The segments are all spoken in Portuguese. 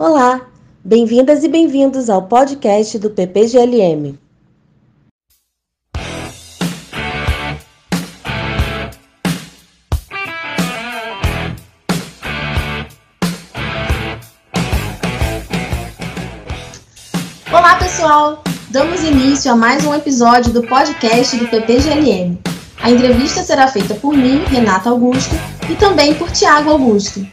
Olá, bem-vindas e bem-vindos ao podcast do PPGLM. Olá, pessoal! Damos início a mais um episódio do podcast do PPGLM. A entrevista será feita por mim, Renata Augusto, e também por Tiago Augusto.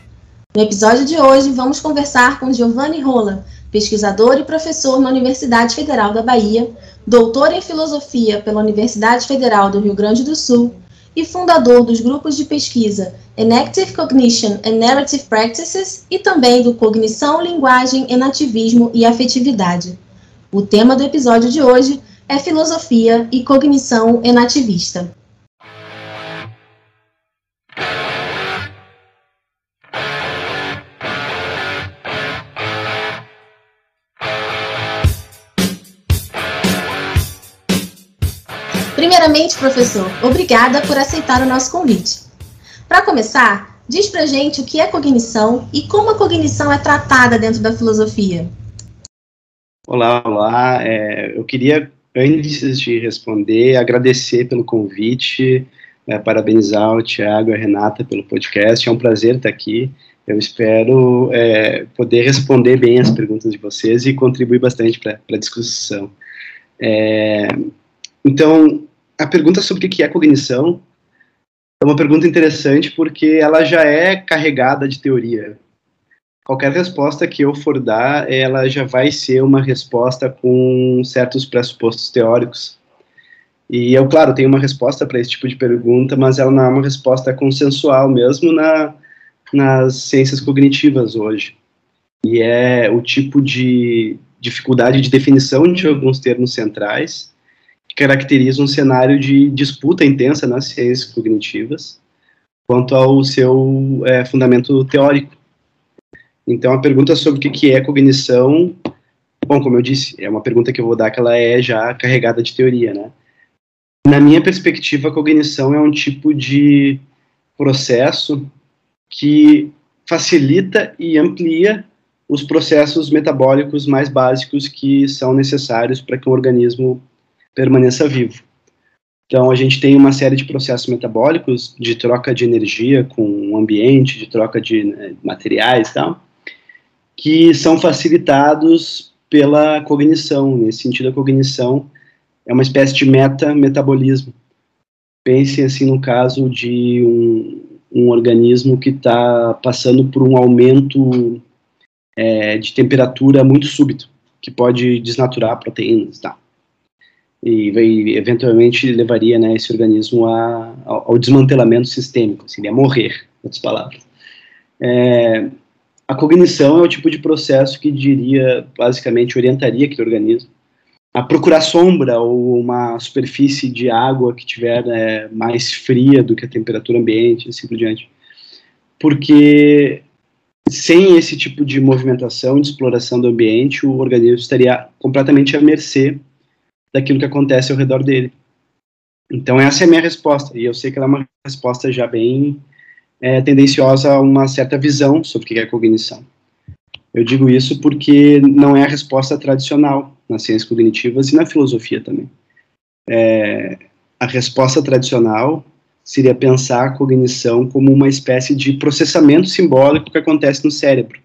No episódio de hoje, vamos conversar com Giovanni Rola, pesquisador e professor na Universidade Federal da Bahia, doutor em filosofia pela Universidade Federal do Rio Grande do Sul e fundador dos grupos de pesquisa Enactive Cognition and Narrative Practices e também do Cognição, Linguagem, Enativismo e Afetividade. O tema do episódio de hoje é filosofia e cognição enativista. Primeiramente, professor, obrigada por aceitar o nosso convite. Para começar, diz pra gente o que é cognição e como a cognição é tratada dentro da filosofia. Olá, olá. É, eu queria, antes de responder, agradecer pelo convite, é, parabenizar o Tiago e a Renata pelo podcast. É um prazer estar aqui. Eu espero é, poder responder bem as perguntas de vocês e contribuir bastante para a discussão. É, então, a pergunta sobre o que é cognição é uma pergunta interessante porque ela já é carregada de teoria. Qualquer resposta que eu for dar, ela já vai ser uma resposta com certos pressupostos teóricos. E eu, claro, tenho uma resposta para esse tipo de pergunta, mas ela não é uma resposta consensual mesmo na, nas ciências cognitivas hoje. E é o tipo de dificuldade de definição de alguns termos centrais caracteriza um cenário de disputa intensa nas ciências cognitivas quanto ao seu é, fundamento teórico. Então, a pergunta sobre o que é cognição, bom, como eu disse, é uma pergunta que eu vou dar que ela é já carregada de teoria, né? Na minha perspectiva, a cognição é um tipo de processo que facilita e amplia os processos metabólicos mais básicos que são necessários para que um organismo permaneça vivo. Então, a gente tem uma série de processos metabólicos de troca de energia com o ambiente, de troca de né, materiais e tal, que são facilitados pela cognição. Nesse sentido, a cognição é uma espécie de meta-metabolismo. Pensem assim no caso de um, um organismo que está passando por um aumento é, de temperatura muito súbito, que pode desnaturar proteínas e tal e, eventualmente levaria né, esse organismo a, ao, ao, desmantelamento sistêmico, assim, a morrer, em outras palavras. É, a cognição é o tipo de processo que diria, basicamente, orientaria aquele organismo a procurar sombra ou uma superfície de água que tiver né, mais fria do que a temperatura ambiente, assim por diante. Porque sem esse tipo de movimentação, de exploração do ambiente, o organismo estaria completamente à mercê daquilo que acontece ao redor dele. Então essa é a minha resposta, e eu sei que ela é uma resposta já bem é, tendenciosa a uma certa visão sobre o que é cognição. Eu digo isso porque não é a resposta tradicional nas ciências cognitivas e na filosofia também. É, a resposta tradicional seria pensar a cognição como uma espécie de processamento simbólico que acontece no cérebro.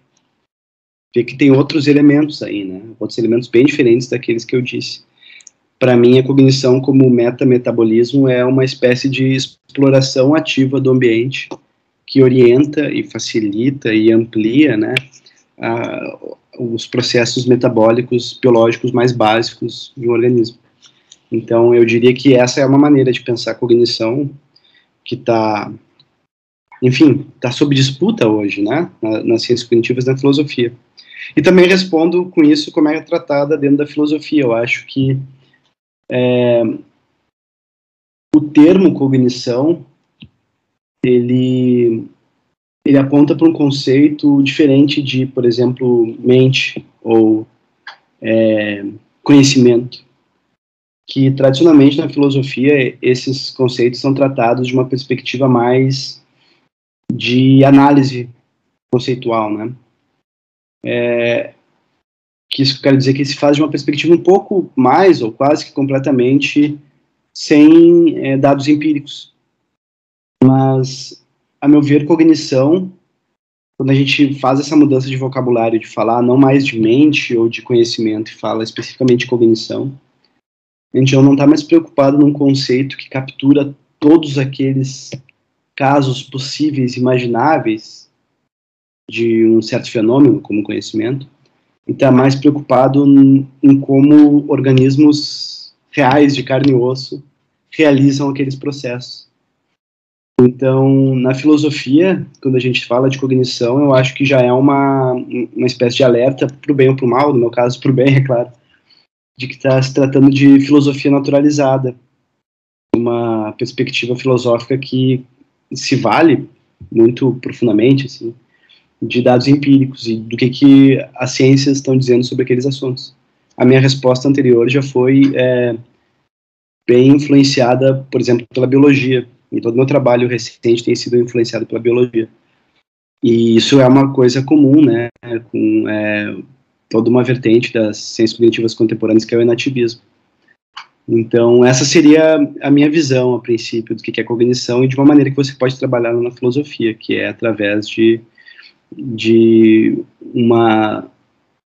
Vê que tem outros elementos aí, né? Outros elementos bem diferentes daqueles que eu disse para mim, a cognição como meta-metabolismo é uma espécie de exploração ativa do ambiente que orienta e facilita e amplia né, a, os processos metabólicos biológicos mais básicos de um organismo. Então, eu diria que essa é uma maneira de pensar a cognição que está, enfim, está sob disputa hoje, né, nas ciências cognitivas e na filosofia. E também respondo com isso como é tratada dentro da filosofia. Eu acho que é, o termo cognição ele ele aponta para um conceito diferente de, por exemplo, mente ou é, conhecimento, que tradicionalmente na filosofia esses conceitos são tratados de uma perspectiva mais de análise conceitual, né? é, que isso quer dizer que se faz de uma perspectiva um pouco mais, ou quase que completamente, sem é, dados empíricos. Mas, a meu ver, cognição, quando a gente faz essa mudança de vocabulário, de falar não mais de mente ou de conhecimento, e fala especificamente de cognição, a gente não está mais preocupado num conceito que captura todos aqueles casos possíveis, imagináveis, de um certo fenômeno, como conhecimento, e está mais preocupado em como organismos reais de carne e osso realizam aqueles processos. Então, na filosofia, quando a gente fala de cognição, eu acho que já é uma, uma espécie de alerta para o bem ou para o mal, no meu caso, para o bem, é claro, de que está se tratando de filosofia naturalizada, uma perspectiva filosófica que se vale muito profundamente, assim, de dados empíricos e do que, que as ciências estão dizendo sobre aqueles assuntos. A minha resposta anterior já foi é, bem influenciada, por exemplo, pela biologia. E todo meu trabalho recente tem sido influenciado pela biologia. E isso é uma coisa comum, né, com é, toda uma vertente das ciências cognitivas contemporâneas, que é o enativismo. Então, essa seria a minha visão, a princípio, do que é cognição e de uma maneira que você pode trabalhar na filosofia, que é através de de uma,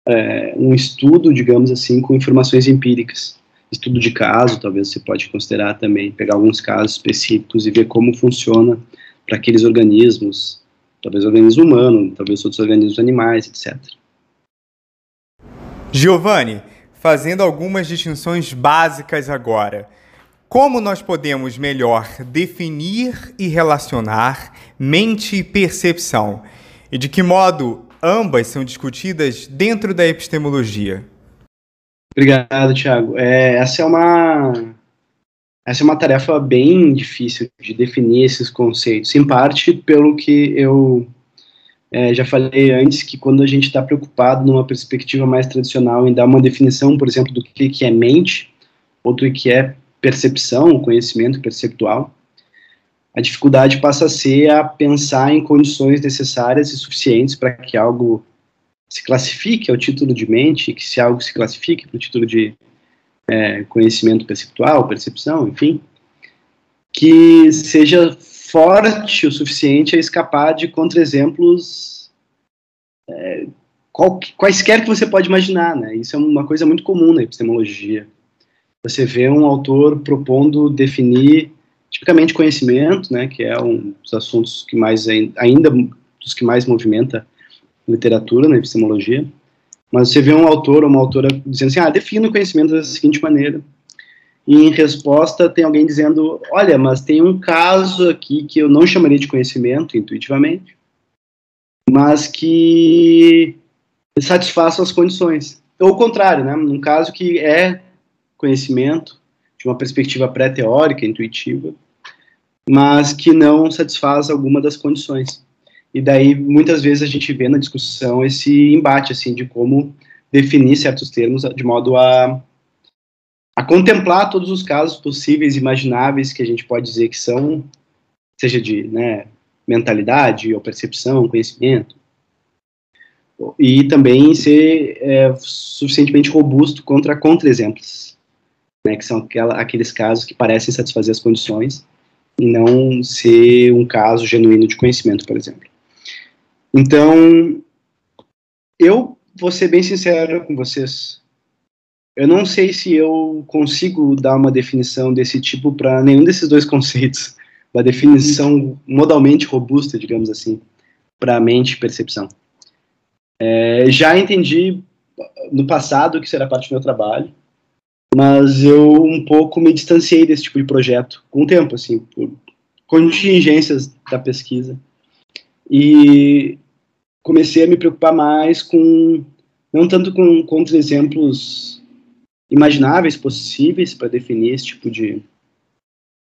é, um estudo, digamos assim, com informações empíricas. Estudo de caso, talvez você pode considerar também, pegar alguns casos específicos e ver como funciona para aqueles organismos, talvez organismo humano, talvez outros organismos animais, etc. Giovanni, fazendo algumas distinções básicas agora. Como nós podemos melhor definir e relacionar mente e percepção? E de que modo ambas são discutidas dentro da epistemologia? Obrigado, Tiago. É, essa é uma essa é uma tarefa bem difícil de definir esses conceitos, em parte pelo que eu é, já falei antes, que quando a gente está preocupado numa perspectiva mais tradicional em dar uma definição, por exemplo, do que, que é mente, ou do que é percepção, conhecimento perceptual, a dificuldade passa a ser a pensar em condições necessárias e suficientes para que algo se classifique ao título de mente, que se algo se classifique para o título de é, conhecimento perceptual, percepção, enfim, que seja forte o suficiente a escapar de contra-exemplos é, qual, quaisquer que você pode imaginar, né? Isso é uma coisa muito comum na epistemologia. Você vê um autor propondo definir tipicamente conhecimento, né, que é um dos assuntos que mais ainda dos que mais movimenta literatura na epistemologia. Mas você vê um autor ou uma autora dizendo assim, ah, defina o conhecimento da seguinte maneira. E em resposta tem alguém dizendo, olha, mas tem um caso aqui que eu não chamaria de conhecimento intuitivamente, mas que satisfaça as condições. Ou o contrário, né? Num caso que é conhecimento, de uma perspectiva pré-teórica, intuitiva, mas que não satisfaz alguma das condições. E daí, muitas vezes, a gente vê na discussão esse embate, assim, de como definir certos termos de modo a, a contemplar todos os casos possíveis, imagináveis, que a gente pode dizer que são, seja de né, mentalidade ou percepção, conhecimento, e também ser é, suficientemente robusto contra contra-exemplos né, que são aquela, aqueles casos que parecem satisfazer as condições e não ser um caso genuíno de conhecimento, por exemplo. Então, eu vou ser bem sincero com vocês. Eu não sei se eu consigo dar uma definição desse tipo para nenhum desses dois conceitos, uma definição modalmente robusta, digamos assim, para mente e percepção. É, já entendi no passado que será parte do meu trabalho, mas eu um pouco me distanciei desse tipo de projeto com o tempo, assim, por contingências da pesquisa. E comecei a me preocupar mais com, não tanto com contra-exemplos imagináveis, possíveis para definir esse tipo de,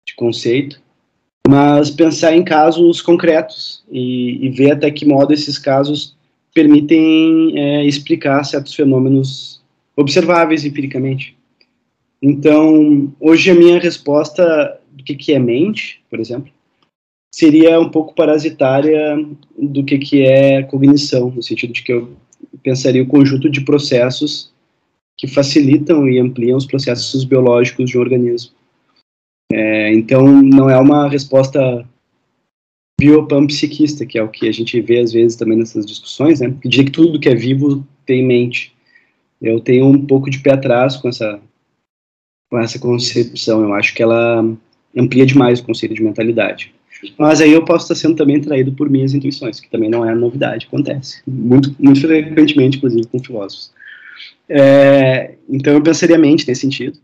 de conceito, mas pensar em casos concretos e, e, ver até que modo esses casos permitem é, explicar certos fenômenos observáveis empiricamente. Então, hoje a minha resposta do que, que é mente, por exemplo, seria um pouco parasitária do que, que é cognição, no sentido de que eu pensaria o conjunto de processos que facilitam e ampliam os processos biológicos de um organismo. É, então, não é uma resposta biopanpsiquista, que é o que a gente vê às vezes também nessas discussões, né? Que diz que tudo que é vivo tem mente. Eu tenho um pouco de pé atrás com essa com essa concepção. Eu acho que ela amplia demais o conceito de mentalidade. Mas aí eu posso estar sendo também traído por minhas intuições, que também não é novidade, acontece muito, muito frequentemente, inclusive com filósofos. É, então eu pensaria mente nesse sentido.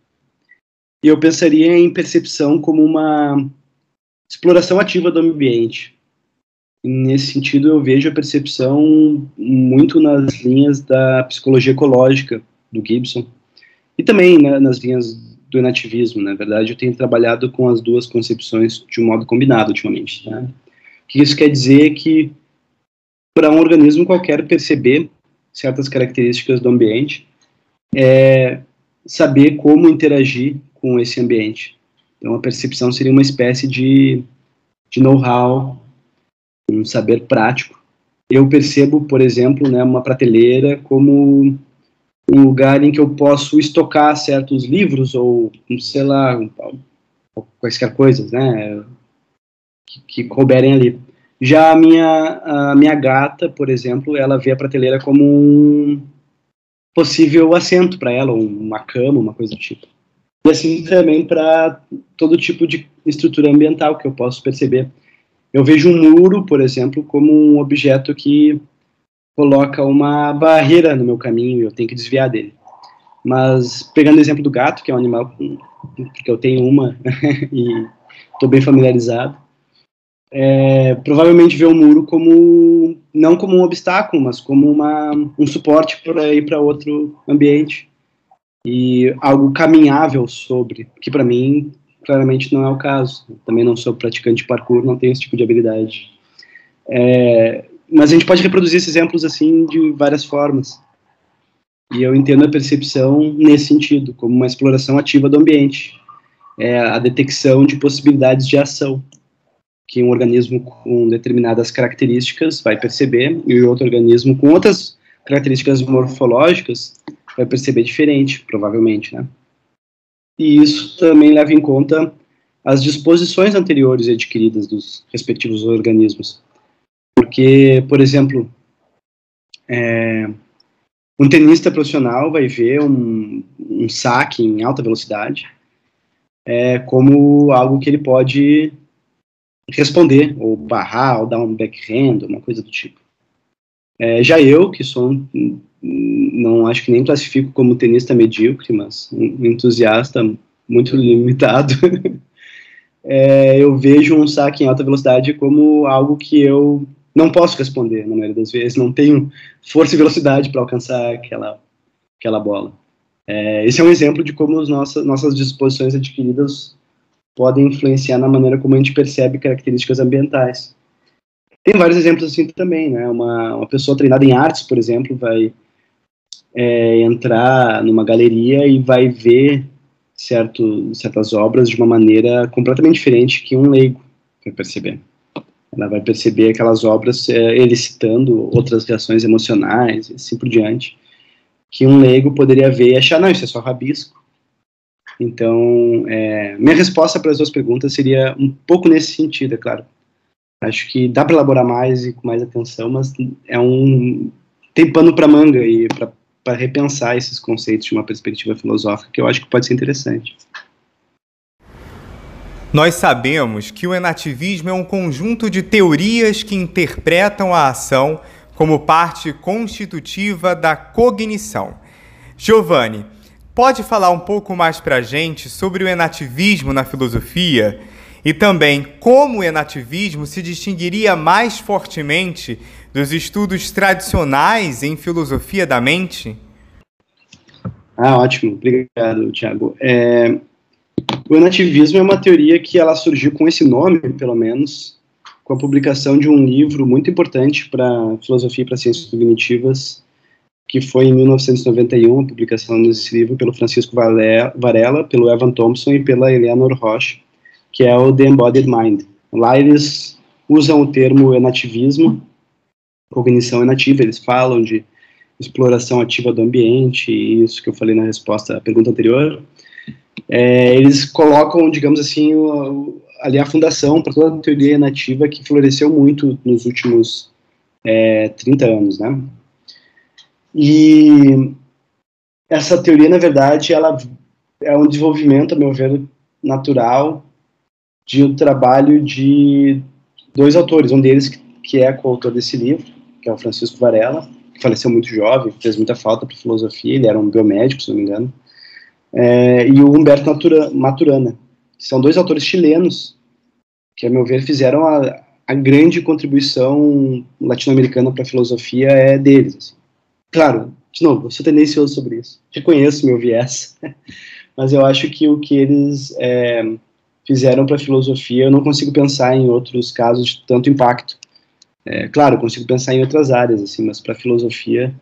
E eu pensaria em percepção como uma exploração ativa do ambiente. Nesse sentido, eu vejo a percepção muito nas linhas da psicologia ecológica do Gibson e também né, nas linhas do enativismo. Na verdade, eu tenho trabalhado com as duas concepções de um modo combinado ultimamente. Né? O que isso quer dizer que para um organismo qualquer perceber certas características do ambiente é saber como interagir com esse ambiente. Então, a percepção seria uma espécie de, de know-how, um saber prático. Eu percebo, por exemplo, né, uma prateleira como um lugar em que eu posso estocar certos livros ou, sei lá, quaisquer coisas, né, que, que couberem ali. Já a minha, a minha gata, por exemplo, ela vê a prateleira como um possível assento para ela, uma cama, uma coisa do tipo. E assim também para todo tipo de estrutura ambiental que eu posso perceber. Eu vejo um muro, por exemplo, como um objeto que coloca uma barreira no meu caminho e eu tenho que desviar dele. Mas pegando o exemplo do gato, que é um animal porque eu tenho uma e estou bem familiarizado, é, provavelmente vê o muro como não como um obstáculo, mas como uma, um suporte para ir para outro ambiente e algo caminhável sobre, que para mim claramente não é o caso. também não sou praticante de parkour, não tenho esse tipo de habilidade. É, mas a gente pode reproduzir esses exemplos assim de várias formas. E eu entendo a percepção nesse sentido, como uma exploração ativa do ambiente, é a detecção de possibilidades de ação que um organismo com determinadas características vai perceber e outro organismo com outras características morfológicas vai perceber diferente, provavelmente, né? E isso também leva em conta as disposições anteriores adquiridas dos respectivos organismos. Porque, por exemplo, é, um tenista profissional vai ver um, um saque em alta velocidade é, como algo que ele pode responder, ou barrar, ou dar um backhand, uma coisa do tipo. É, já eu, que sou um, não acho que nem classifico como tenista medíocre, mas um entusiasta muito limitado, é, eu vejo um saque em alta velocidade como algo que eu não posso responder, na maioria das vezes, não tenho força e velocidade para alcançar aquela, aquela bola. É, esse é um exemplo de como as nossas, nossas disposições adquiridas podem influenciar na maneira como a gente percebe características ambientais. Tem vários exemplos assim também, né? Uma, uma pessoa treinada em artes, por exemplo, vai é, entrar numa galeria e vai ver certo, certas obras de uma maneira completamente diferente que um leigo vai perceber. Ela vai perceber aquelas obras é, elicitando outras reações emocionais e assim por diante, que um leigo poderia ver e achar, não, isso é só rabisco. Então, é, minha resposta para as duas perguntas seria um pouco nesse sentido, é claro. Acho que dá para elaborar mais e com mais atenção, mas é um tem pano para manga e para repensar esses conceitos de uma perspectiva filosófica que eu acho que pode ser interessante. Nós sabemos que o enativismo é um conjunto de teorias que interpretam a ação como parte constitutiva da cognição. Giovanni, pode falar um pouco mais para a gente sobre o enativismo na filosofia? E também como o enativismo se distinguiria mais fortemente dos estudos tradicionais em filosofia da mente? Ah, ótimo. Obrigado, Tiago. É, o enativismo é uma teoria que ela surgiu com esse nome, pelo menos, com a publicação de um livro muito importante para filosofia e para ciências cognitivas, que foi em 1991, a publicação desse livro pelo Francisco Varela, pelo Evan Thompson e pela Eleanor Roche, que é o The Embodied Mind. Lá eles usam o termo enativismo, cognição enativa, eles falam de exploração ativa do ambiente, isso que eu falei na resposta à pergunta anterior, é, eles colocam, digamos assim, o, ali a fundação para toda a teoria nativa que floresceu muito nos últimos é, 30 anos, né? E essa teoria, na verdade, ela é um desenvolvimento, a meu ver, natural de um trabalho de dois autores, um deles que é coautor desse livro, que é o Francisco Varela, que faleceu muito jovem, fez muita falta para filosofia, ele era um biomédico, se não me engano, é, e o Humberto Maturana, que são dois autores chilenos que, a meu ver, fizeram a, a grande contribuição latino-americana para a filosofia é deles. Assim. Claro, de novo, eu sou tendencioso sobre isso, reconheço meu viés, mas eu acho que o que eles é, fizeram para a filosofia, eu não consigo pensar em outros casos de tanto impacto. É, claro, consigo pensar em outras áreas, assim, mas para a filosofia,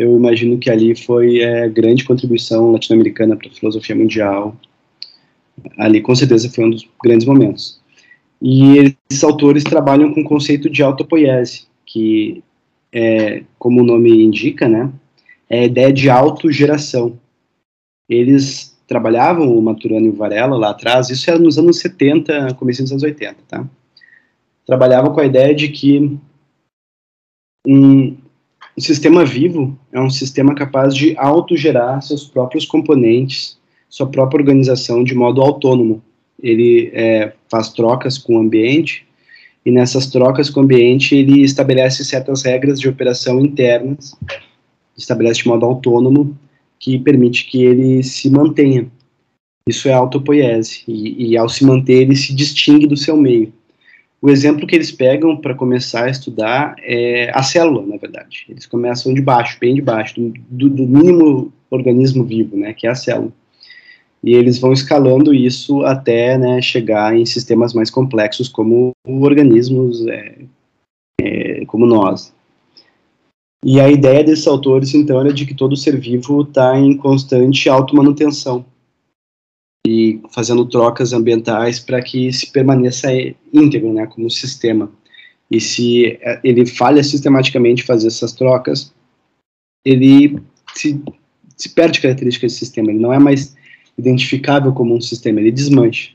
eu imagino que ali foi é, grande contribuição latino-americana para a filosofia mundial. Ali, com certeza, foi um dos grandes momentos. E esses autores trabalham com o conceito de autopoiese, que, é, como o nome indica, né, é a ideia de autogeração. Eles trabalhavam, o Maturano e o Varela, lá atrás, isso era nos anos 70, começo dos anos 80, tá? Trabalhavam com a ideia de que um, um sistema vivo é um sistema capaz de autogerar seus próprios componentes, sua própria organização de modo autônomo. Ele é, faz trocas com o ambiente e nessas trocas com o ambiente ele estabelece certas regras de operação internas, estabelece de modo autônomo que permite que ele se mantenha. Isso é autopoiese e, e ao se manter ele se distingue do seu meio. O exemplo que eles pegam para começar a estudar é a célula, na verdade. Eles começam de baixo, bem de baixo, do, do mínimo organismo vivo, né, que é a célula. E eles vão escalando isso até né, chegar em sistemas mais complexos, como organismos é, é, como nós. E a ideia desses autores, então, era de que todo ser vivo está em constante automanutenção e fazendo trocas ambientais para que se permaneça íntegro, né, como sistema. E se é, ele falha sistematicamente fazer essas trocas, ele se, se perde características do sistema, ele não é mais identificável como um sistema, ele desmancha.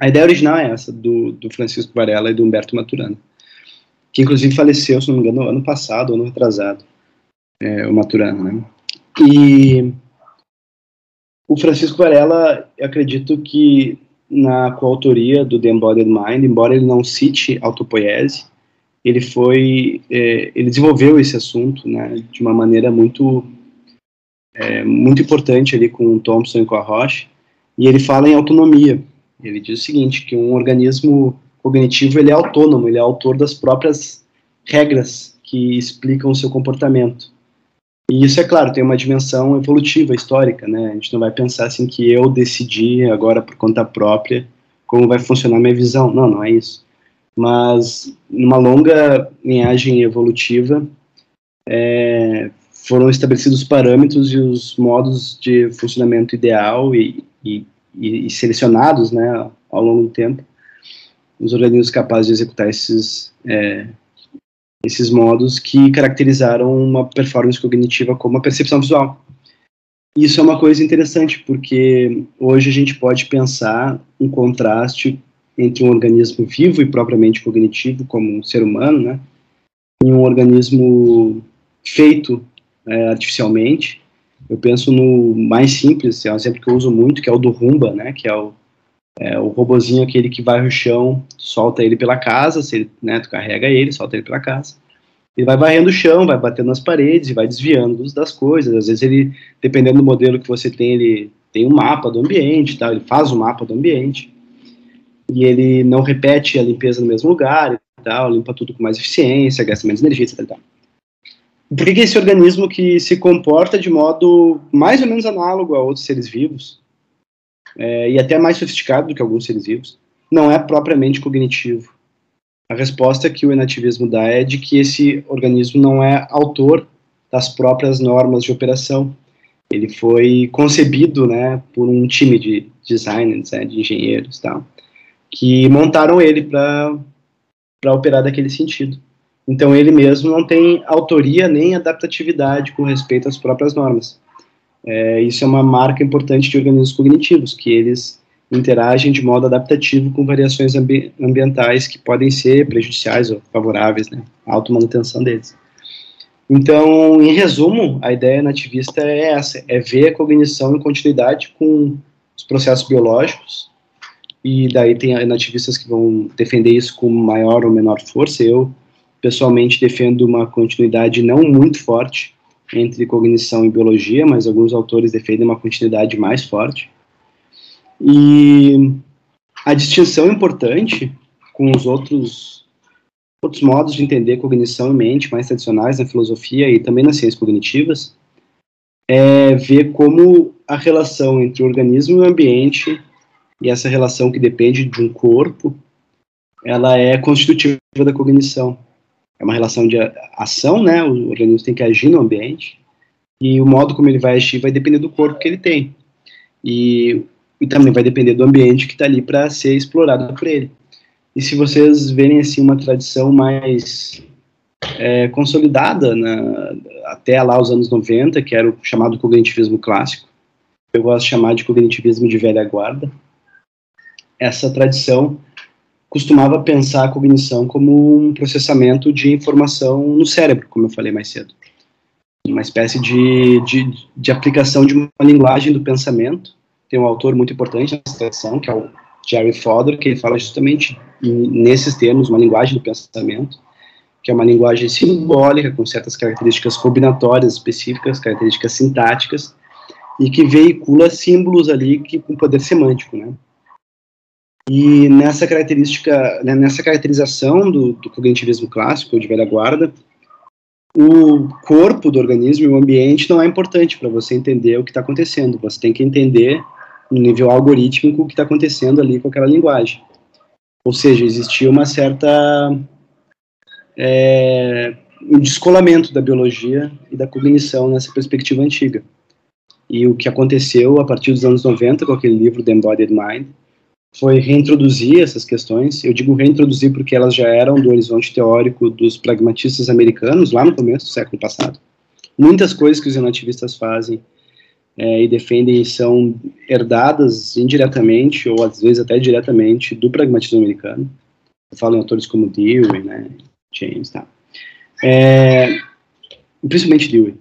A ideia original é essa, do, do Francisco Varela e do Humberto Maturana, que inclusive faleceu, se não me engano, ano passado, ano retrasado, é, o Maturana, né? E o Francisco Varela, acredito que na coautoria do The Embodied Mind, embora ele não cite autopoiese, ele foi, é, ele desenvolveu esse assunto, né, de uma maneira muito, é, muito importante ali com o Thompson e com a Roche, e ele fala em autonomia. Ele diz o seguinte, que um organismo cognitivo ele é autônomo, ele é autor das próprias regras que explicam o seu comportamento. E isso, é claro, tem uma dimensão evolutiva, histórica, né? A gente não vai pensar assim que eu decidi agora por conta própria como vai funcionar minha visão. Não, não é isso. Mas, numa longa linhagem evolutiva, é, foram estabelecidos os parâmetros e os modos de funcionamento ideal e, e, e, selecionados, né, ao longo do tempo, os organismos capazes de executar esses é, esses modos que caracterizaram uma performance cognitiva como a percepção visual. Isso é uma coisa interessante, porque hoje a gente pode pensar um contraste entre um organismo vivo e propriamente cognitivo, como um ser humano, né, e um organismo feito é, artificialmente. Eu penso no mais simples, é um exemplo que eu uso muito, que é o do Rumba, né, que é o, é, o robozinho aquele que vai no chão, solta ele pela casa, se ele, né, tu carrega ele, solta ele pela casa. Ele vai varrendo o chão, vai batendo nas paredes vai desviando das coisas. Às vezes ele, dependendo do modelo que você tem, ele tem um mapa do ambiente, tá? ele faz o um mapa do ambiente. E ele não repete a limpeza no mesmo lugar e tal, limpa tudo com mais eficiência, gasta menos energia, etc. Por que, que esse organismo que se comporta de modo mais ou menos análogo a outros seres vivos, é, e até mais sofisticado do que alguns seres vivos, não é propriamente cognitivo. A resposta que o enativismo dá é de que esse organismo não é autor das próprias normas de operação. Ele foi concebido, né, por um time de designers, né, de engenheiros, tal, que montaram ele para operar daquele sentido. Então ele mesmo não tem autoria nem adaptatividade com respeito às próprias normas. É, isso é uma marca importante de organismos cognitivos, que eles interagem de modo adaptativo com variações ambi ambientais que podem ser prejudiciais ou favoráveis, né, à automanutenção deles. Então, em resumo, a ideia nativista é essa, é ver a cognição em continuidade com os processos biológicos, e daí tem nativistas que vão defender isso com maior ou menor força, eu pessoalmente defendo uma continuidade não muito forte entre cognição e biologia, mas alguns autores defendem uma continuidade mais forte, e a distinção importante com os outros outros modos de entender cognição e mente mais tradicionais na filosofia e também nas ciências cognitivas é ver como a relação entre o organismo e o ambiente e essa relação que depende de um corpo, ela é constitutiva da cognição. É uma relação de ação, né? O organismo tem que agir no ambiente e o modo como ele vai agir vai depender do corpo que ele tem. E e também vai depender do ambiente que está ali para ser explorado por ele. E se vocês verem assim uma tradição mais é, consolidada na, até lá os anos 90, que era o chamado cognitivismo clássico, eu gosto de chamar de cognitivismo de velha guarda, essa tradição costumava pensar a cognição como um processamento de informação no cérebro, como eu falei mais cedo. Uma espécie de, de, de aplicação de uma linguagem do pensamento tem um autor muito importante nessa tradição, que é o Jerry Fodor, que ele fala justamente nesses termos, uma linguagem do pensamento, que é uma linguagem simbólica, com certas características combinatórias específicas, características sintáticas, e que veicula símbolos ali que, com poder semântico, né? E nessa característica, né, nessa caracterização do, do cognitivismo clássico de velha guarda, o corpo do organismo e o ambiente não é importante para você entender o que está acontecendo. Você tem que entender no nível algorítmico o que está acontecendo ali com aquela linguagem. Ou seja, existia uma certa é, um descolamento da biologia e da cognição nessa perspectiva antiga. E o que aconteceu a partir dos anos 90 com aquele livro The Embodied Mind foi reintroduzir essas questões. Eu digo reintroduzir porque elas já eram do horizonte teórico dos pragmatistas americanos lá no começo do século passado. Muitas coisas que os nativistas fazem é, e defendem são herdadas indiretamente ou às vezes até diretamente do pragmatismo americano. Eu falo em autores como Dewey, né, James, tá. É, principalmente Dewey.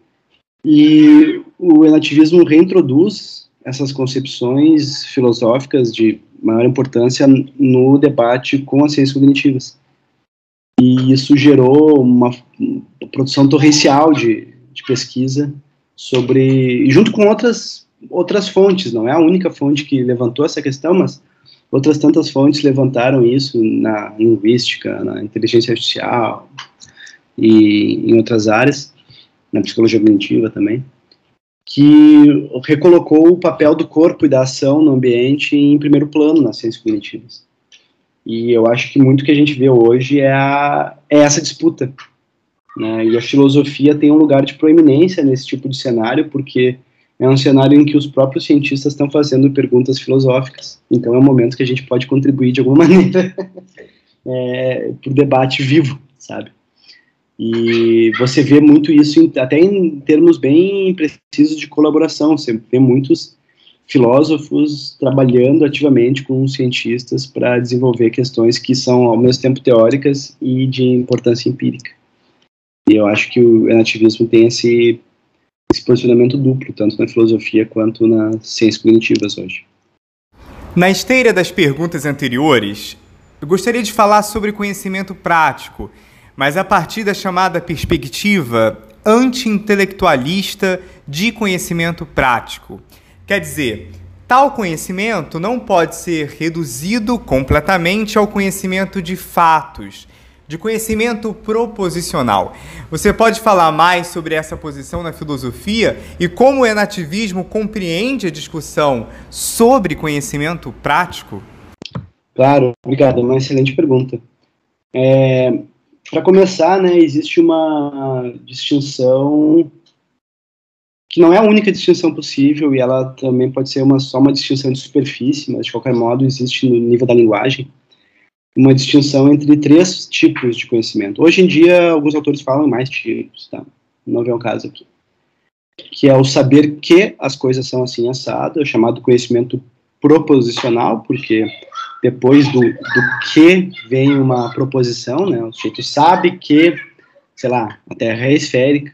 E o relativismo reintroduz essas concepções filosóficas de maior importância no debate com as ciências cognitivas. E isso gerou uma produção torrencial de, de pesquisa sobre, junto com outras, outras fontes, não é a única fonte que levantou essa questão, mas outras tantas fontes levantaram isso na linguística, na inteligência artificial e em outras áreas, na psicologia cognitiva também, que recolocou o papel do corpo e da ação no ambiente em primeiro plano nas ciências cognitivas. E eu acho que muito que a gente vê hoje é, a, é essa disputa né? E a filosofia tem um lugar de proeminência nesse tipo de cenário, porque é um cenário em que os próprios cientistas estão fazendo perguntas filosóficas. Então é um momento que a gente pode contribuir de alguma maneira é, para o debate vivo, sabe? E você vê muito isso em, até em termos bem precisos de colaboração. Você vê muitos filósofos trabalhando ativamente com cientistas para desenvolver questões que são ao mesmo tempo teóricas e de importância empírica. E eu acho que o nativismo tem esse, esse posicionamento duplo, tanto na filosofia quanto nas ciências cognitivas hoje. Na esteira das perguntas anteriores, eu gostaria de falar sobre conhecimento prático, mas a partir da chamada perspectiva anti-intelectualista de conhecimento prático. Quer dizer, tal conhecimento não pode ser reduzido completamente ao conhecimento de fatos de conhecimento proposicional. Você pode falar mais sobre essa posição na filosofia e como o enativismo compreende a discussão sobre conhecimento prático? Claro, obrigado, é uma excelente pergunta. É, Para começar, né, existe uma distinção que não é a única distinção possível e ela também pode ser uma, só uma distinção de superfície, mas de qualquer modo existe no nível da linguagem uma distinção entre três tipos de conhecimento. Hoje em dia, alguns autores falam mais tipos, tá? Não vem o caso aqui. Que é o saber que as coisas são assim assado, é chamado conhecimento proposicional, porque depois do, do que vem uma proposição, né? O sujeito sabe que, sei lá, a Terra é esférica.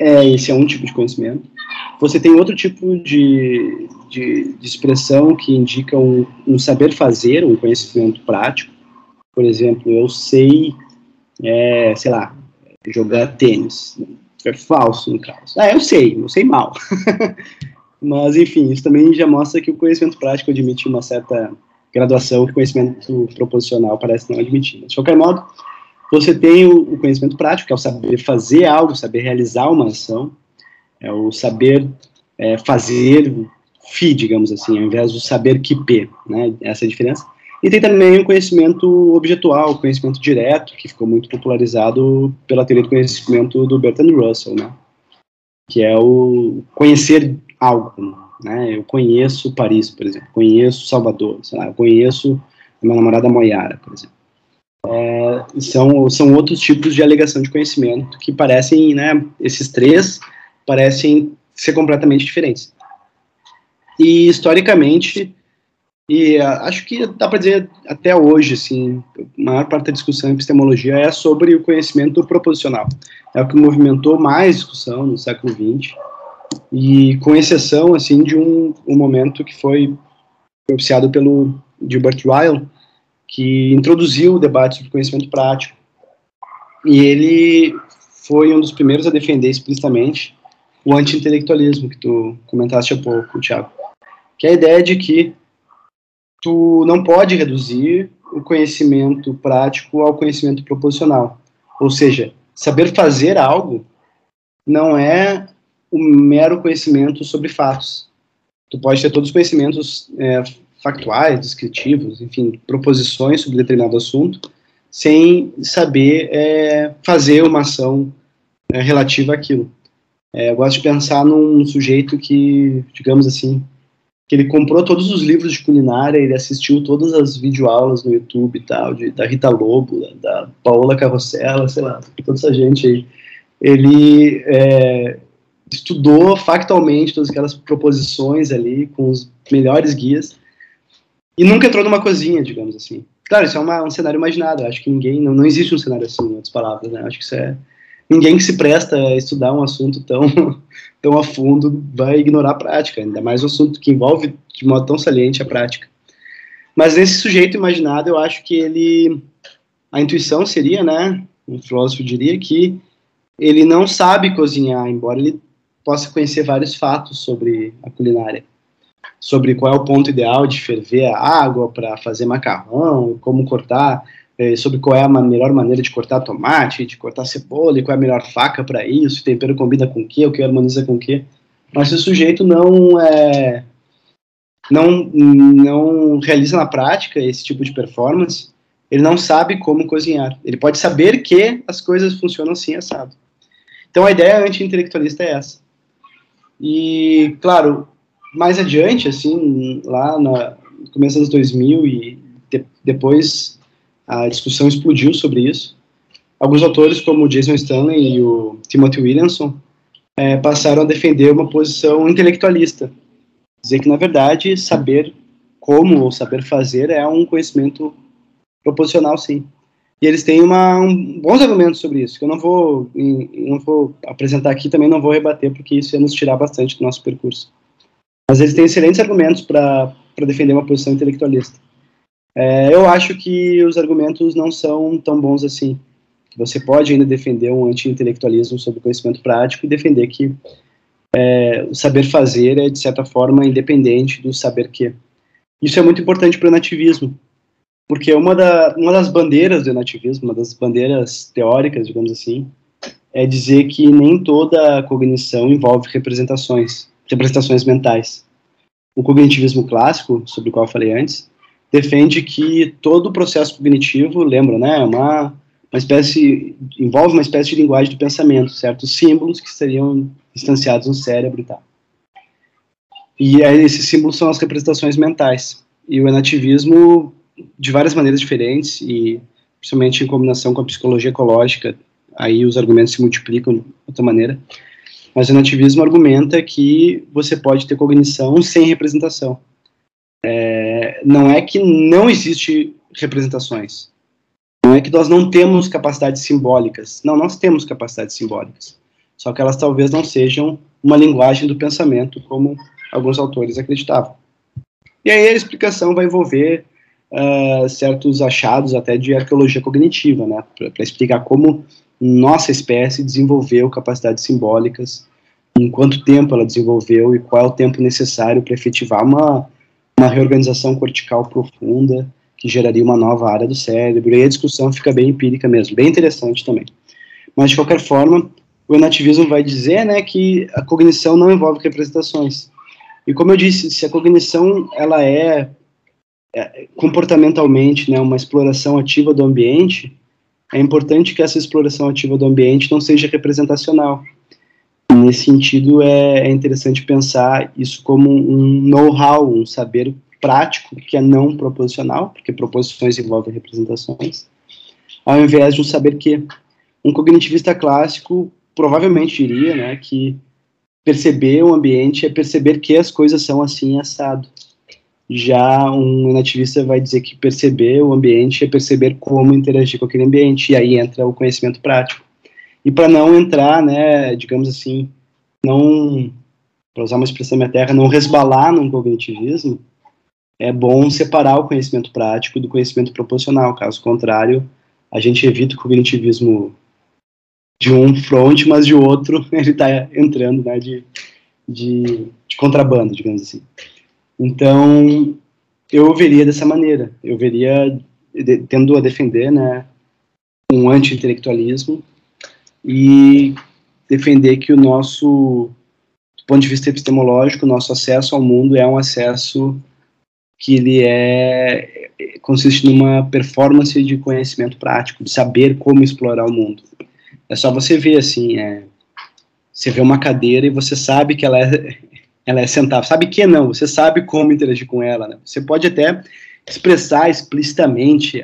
É, esse é um tipo de conhecimento. Você tem outro tipo de, de, de expressão que indica um, um, saber fazer, um conhecimento prático. Por exemplo, eu sei, é, sei lá, jogar tênis. É falso, no caso. Ah, eu sei, eu sei mal. Mas, enfim, isso também já mostra que o conhecimento prático admite uma certa graduação que conhecimento proposicional parece não admitir. Mas, de qualquer modo, você tem o, o conhecimento prático, que é o saber fazer algo, saber realizar uma ação, é o saber é, fazer fi, digamos assim, ao invés do saber que p, né? Essa é a diferença. E tem também o conhecimento objetual, o conhecimento direto, que ficou muito popularizado pela teoria do conhecimento do Bertrand Russell, né? Que é o conhecer algo, né? Eu conheço Paris, por exemplo, conheço Salvador, sei lá, eu conheço minha namorada Moyara, por exemplo. É, são, são outros tipos de alegação de conhecimento que parecem, né, esses três parecem ser completamente diferentes. E historicamente, e acho que dá para dizer até hoje, assim, a maior parte da discussão em epistemologia é sobre o conhecimento proposicional. É o que movimentou mais discussão no século XX, e com exceção, assim, de um, um momento que foi propiciado pelo Gilbert Ryle, que introduziu o debate sobre conhecimento prático. E ele foi um dos primeiros a defender explicitamente o anti-intelectualismo que tu comentaste há pouco, Tiago. Que é a ideia de que tu não pode reduzir o conhecimento prático ao conhecimento proposicional. Ou seja, saber fazer algo não é o mero conhecimento sobre fatos. Tu pode ter todos os conhecimentos é, factuais, descritivos, enfim, proposições sobre determinado assunto, sem saber é, fazer uma ação é, relativa àquilo. É, eu gosto de pensar num sujeito que, digamos assim, que ele comprou todos os livros de culinária, ele assistiu todas as videoaulas no YouTube e tal, de, da Rita Lobo, da, da Paola Carrossela, sei lá, toda essa gente aí. Ele é, estudou factualmente todas aquelas proposições ali, com os melhores guias, e nunca entrou numa cozinha, digamos assim. Claro, isso é uma, um cenário imaginado, acho que ninguém, não, não existe um cenário assim, em outras palavras, né? Acho que isso é ninguém que se presta a estudar um assunto tão, tão a fundo vai ignorar a prática, ainda mais um assunto que envolve de modo tão saliente a prática. Mas nesse sujeito imaginado, eu acho que ele, a intuição seria, né, um filósofo diria que ele não sabe cozinhar, embora ele possa conhecer vários fatos sobre a culinária, sobre qual é o ponto ideal de ferver a água para fazer macarrão, como cortar é, sobre qual é a melhor maneira de cortar tomate, de cortar cebola, e qual é a melhor faca para isso, o tempero combina com o que, o que harmoniza com o que. Mas se o sujeito não é, não, não realiza na prática esse tipo de performance, ele não sabe como cozinhar. Ele pode saber que as coisas funcionam assim assado. Então a ideia anti-intelectualista é essa. E, claro, mais adiante, assim, lá no começo dos 2000 e de, depois a discussão explodiu sobre isso. Alguns autores, como Jason Stanley e o Timothy Williamson, é, passaram a defender uma posição intelectualista, dizer que, na verdade, saber como ou saber fazer é um conhecimento proposicional, sim. E eles têm uma, um, bons argumentos sobre isso, que eu não vou, não vou apresentar aqui, também não vou rebater, porque isso ia nos tirar bastante do nosso percurso. Mas eles têm excelentes argumentos para defender uma posição intelectualista. É, eu acho que os argumentos não são tão bons assim. Você pode ainda defender um anti-intelectualismo sobre conhecimento prático e defender que é, o saber fazer é, de certa forma, independente do saber que. Isso é muito importante para o nativismo, porque uma, da, uma das bandeiras do nativismo, uma das bandeiras teóricas, digamos assim, é dizer que nem toda cognição envolve representações, representações mentais. O cognitivismo clássico, sobre o qual eu falei antes, defende que todo o processo cognitivo, lembra, né, é uma, uma espécie, envolve uma espécie de linguagem do pensamento, certos símbolos que seriam instanciados no cérebro e tal. E aí, esses símbolos são as representações mentais. E o enativismo de várias maneiras diferentes e principalmente em combinação com a psicologia ecológica, aí os argumentos se multiplicam de outra maneira. Mas o nativismo argumenta que você pode ter cognição sem representação. É, não é que não existe representações. Não é que nós não temos capacidades simbólicas. Não, nós temos capacidades simbólicas. Só que elas talvez não sejam uma linguagem do pensamento, como alguns autores acreditavam. E aí a explicação vai envolver uh, certos achados até de arqueologia cognitiva, né, para explicar como nossa espécie desenvolveu capacidades simbólicas, em quanto tempo ela desenvolveu e qual é o tempo necessário para efetivar uma, uma reorganização cortical profunda que geraria uma nova área do cérebro. E a discussão fica bem empírica mesmo, bem interessante também. Mas, de qualquer forma, o nativismo vai dizer né, que a cognição não envolve representações. E como eu disse, se a cognição ela é comportamentalmente né, uma exploração ativa do ambiente, é importante que essa exploração ativa do ambiente não seja representacional. Nesse sentido, é, é interessante pensar isso como um know-how, um saber prático que é não proposicional, porque proposições envolvem representações, ao invés de um saber que um cognitivista clássico provavelmente diria, né, que perceber o ambiente é perceber que as coisas são assim assado. Já um nativista vai dizer que perceber o ambiente é perceber como interagir com aquele ambiente, e aí entra o conhecimento prático. E para não entrar, né, digamos assim, não, para usar uma expressão minha terra, não resbalar num cognitivismo, é bom separar o conhecimento prático do conhecimento proporcional, caso contrário, a gente evita o cognitivismo de um front, mas de outro ele está entrando né, de, de, de contrabando, digamos assim. Então, eu veria dessa maneira. Eu veria de, tendo a defender né, um anti-intelectualismo e defender que o nosso, do ponto de vista epistemológico, o nosso acesso ao mundo é um acesso que ele é consiste numa performance de conhecimento prático, de saber como explorar o mundo. É só você ver assim, é, você vê uma cadeira e você sabe que ela é ela é sentável. Sabe que não, você sabe como interagir com ela. Né? Você pode até expressar explicitamente,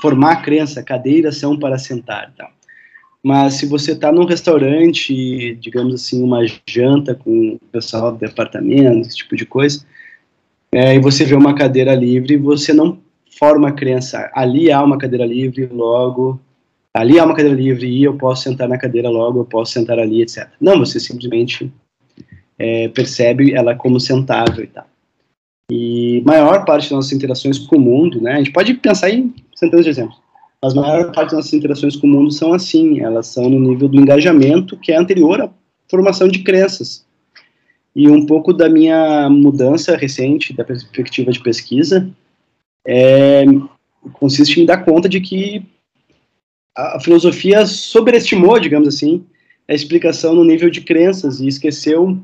formar a crença, cadeiras são para sentar. Tá? Mas se você está num restaurante, digamos assim, uma janta com o pessoal do departamento, esse tipo de coisa, é, e você vê uma cadeira livre, você não forma a crença, ali há uma cadeira livre, logo, ali há uma cadeira livre e eu posso sentar na cadeira logo, eu posso sentar ali, etc. Não, você simplesmente é, percebe ela como sentável e tal. E maior parte das nossas interações com o mundo, né, a gente pode pensar em centenas de exemplos, mas maior parte das nossas interações com o mundo são assim, elas são no nível do engajamento que é anterior à formação de crenças. E um pouco da minha mudança recente da perspectiva de pesquisa é, consiste em dar conta de que a filosofia sobreestimou, digamos assim, a explicação no nível de crenças e esqueceu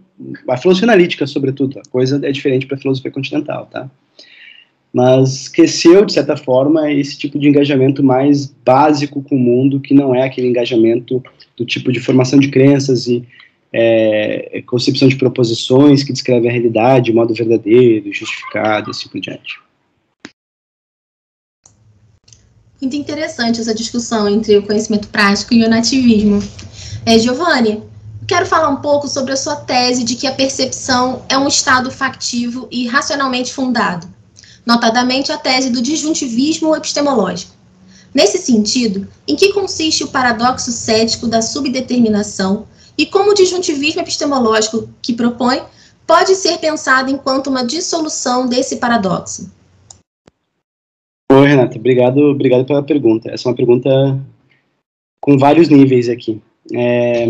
a filosofia analítica, sobretudo. A coisa é diferente para a filosofia continental, tá? Mas esqueceu, de certa forma, esse tipo de engajamento mais básico com o mundo, que não é aquele engajamento do tipo de formação de crenças e é, concepção de proposições que descreve a realidade de modo verdadeiro, justificado, assim por diante. Muito interessante essa discussão entre o conhecimento prático e o nativismo. É, Giovanni, quero falar um pouco sobre a sua tese de que a percepção é um estado factivo e racionalmente fundado, notadamente a tese do disjuntivismo epistemológico. Nesse sentido, em que consiste o paradoxo cético da subdeterminação e como o disjuntivismo epistemológico que propõe pode ser pensado enquanto uma dissolução desse paradoxo? Oi, Renata, obrigado, obrigado pela pergunta. Essa é uma pergunta com vários níveis aqui. É,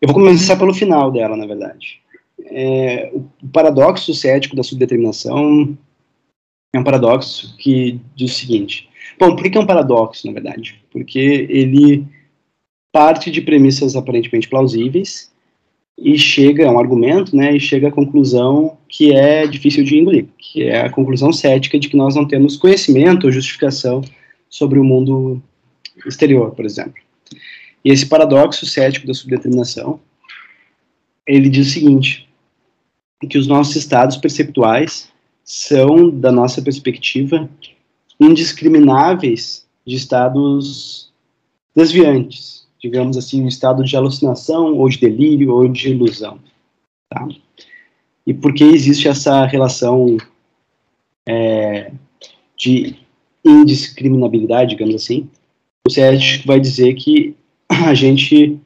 eu vou começar pelo final dela, na verdade. É, o paradoxo cético da subdeterminação é um paradoxo que diz o seguinte. Bom, por que é um paradoxo, na verdade? Porque ele parte de premissas aparentemente plausíveis e chega a um argumento, né, e chega à conclusão que é difícil de engolir, que é a conclusão cética de que nós não temos conhecimento ou justificação sobre o mundo exterior, por exemplo. E esse paradoxo cético da subdeterminação, ele diz o seguinte, que os nossos estados perceptuais são, da nossa perspectiva, indiscrimináveis de estados desviantes, digamos assim, um estado de alucinação, ou de delírio, ou de ilusão. Tá? E por que existe essa relação é, de indiscriminabilidade, digamos assim? O cético vai dizer que a gente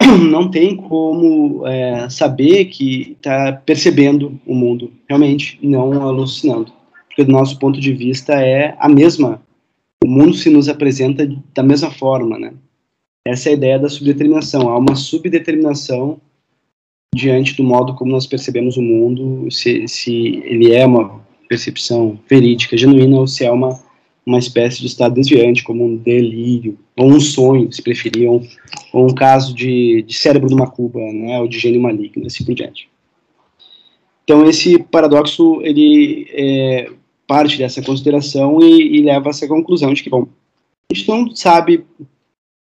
não tem como é, saber que está percebendo o mundo, realmente, não alucinando. Porque do nosso ponto de vista é a mesma, o mundo se nos apresenta da mesma forma, né? Essa é a ideia da subdeterminação, há uma subdeterminação diante do modo como nós percebemos o mundo, se, se ele é uma percepção verídica, genuína, ou se é uma uma espécie de estado desviante, como um delírio, ou um sonho, se preferiam, ou um caso de, de cérebro de uma cuba, né, ou de gênio maligno, assim por diante. Então, esse paradoxo, ele é parte dessa consideração e, e leva a essa conclusão de que, bom, a gente não sabe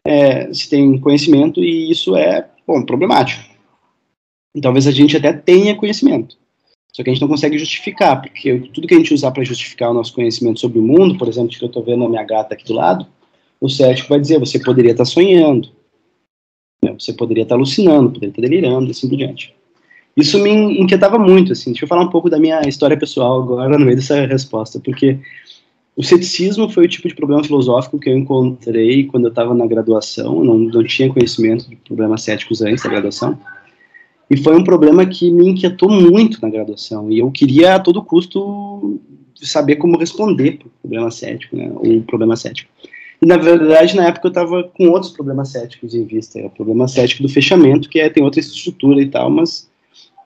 é, se tem conhecimento e isso é, bom, problemático. Talvez a gente até tenha conhecimento, só que a gente não consegue justificar, porque tudo que a gente usar para justificar o nosso conhecimento sobre o mundo, por exemplo, que eu estou vendo a minha gata aqui do lado, o cético vai dizer, você poderia estar tá sonhando, né? você poderia estar tá alucinando, poderia estar tá delirando, assim por diante. Isso me inquietava muito, assim, deixa eu falar um pouco da minha história pessoal agora no meio dessa resposta, porque o ceticismo foi o tipo de problema filosófico que eu encontrei quando eu estava na graduação, não, não tinha conhecimento de problemas céticos antes da graduação, e foi um problema que me inquietou muito na graduação. E eu queria a todo custo saber como responder para o problema cético, né? O problema cético. E na verdade, na época eu estava com outros problemas céticos em vista. O problema cético do fechamento, que é, tem outra estrutura e tal, mas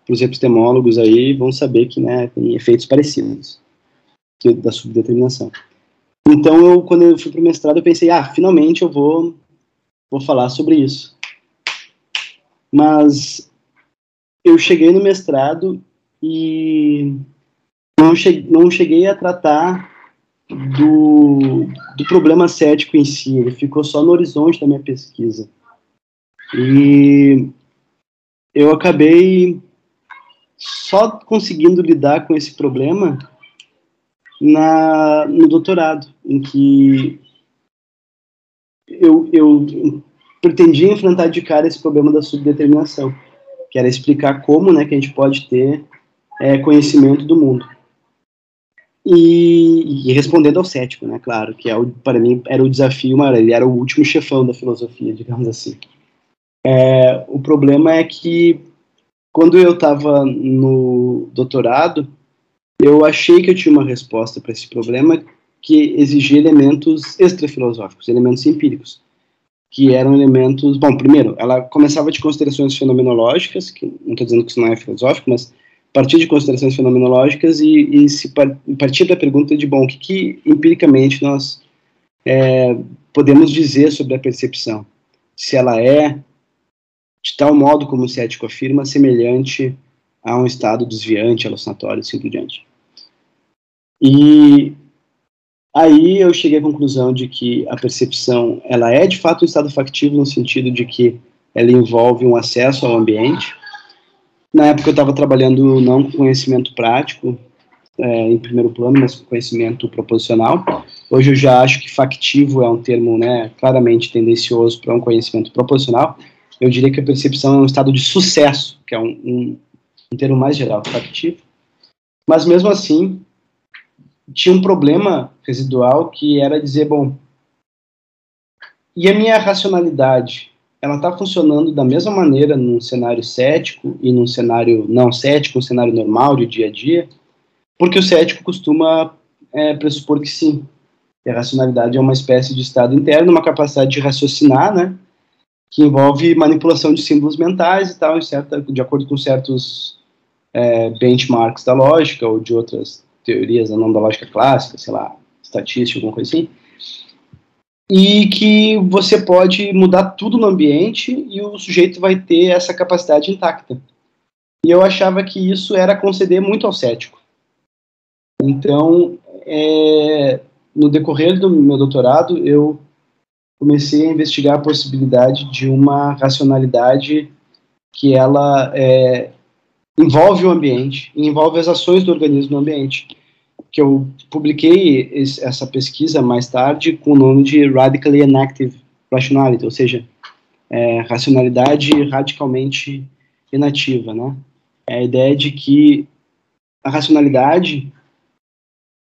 os epistemólogos aí vão saber que né, tem efeitos parecidos da subdeterminação. Então, eu, quando eu fui para o mestrado, eu pensei, ah, finalmente eu vou, vou falar sobre isso. Mas eu cheguei no mestrado e não cheguei, não cheguei a tratar do, do problema cético em si, ele ficou só no horizonte da minha pesquisa. E eu acabei só conseguindo lidar com esse problema na, no doutorado, em que eu, eu pretendia enfrentar de cara esse problema da subdeterminação que era explicar como né, que a gente pode ter é, conhecimento do mundo. E, e, respondendo ao cético, né, claro, que é o, para mim era o desafio maior, ele era o último chefão da filosofia, digamos assim. É, o problema é que quando eu estava no doutorado, eu achei que eu tinha uma resposta para esse problema que exigia elementos extrafilosóficos, elementos empíricos que eram elementos. Bom, primeiro, ela começava de considerações fenomenológicas, que não estou dizendo que isso não é filosófico, mas partir de considerações fenomenológicas e, e se par, partir da pergunta de, bom, o que, que empiricamente nós é, podemos dizer sobre a percepção? Se ela é, de tal modo como o cético afirma, semelhante a um estado desviante, alucinatório, assim por diante. E Aí eu cheguei à conclusão de que a percepção ela é de fato um estado factivo no sentido de que ela envolve um acesso ao ambiente. Na época eu estava trabalhando não com conhecimento prático, é, em primeiro plano, mas com conhecimento proposicional. Hoje eu já acho que factivo é um termo né, claramente tendencioso para um conhecimento proposicional. Eu diria que a percepção é um estado de sucesso, que é um, um, um termo mais geral, factivo. Mas mesmo assim, tinha um problema residual que era dizer, bom, e a minha racionalidade, ela está funcionando da mesma maneira num cenário cético e num cenário não cético, um cenário normal de dia a dia? Porque o cético costuma é, pressupor que sim. E a racionalidade é uma espécie de estado interno, uma capacidade de raciocinar, né? Que envolve manipulação de símbolos mentais e tal, certa, de acordo com certos é, benchmarks da lógica ou de outras teorias da da lógica clássica, sei lá, estatística, alguma coisa assim, e que você pode mudar tudo no ambiente e o sujeito vai ter essa capacidade intacta. E eu achava que isso era conceder muito ao cético. Então, é, no decorrer do meu doutorado, eu comecei a investigar a possibilidade de uma racionalidade que ela é, envolve o ambiente, envolve as ações do organismo no ambiente. que eu publiquei esse, essa pesquisa mais tarde com o nome de Radically Inactive Rationality, ou seja, é, racionalidade radicalmente inativa, né? É a ideia de que a racionalidade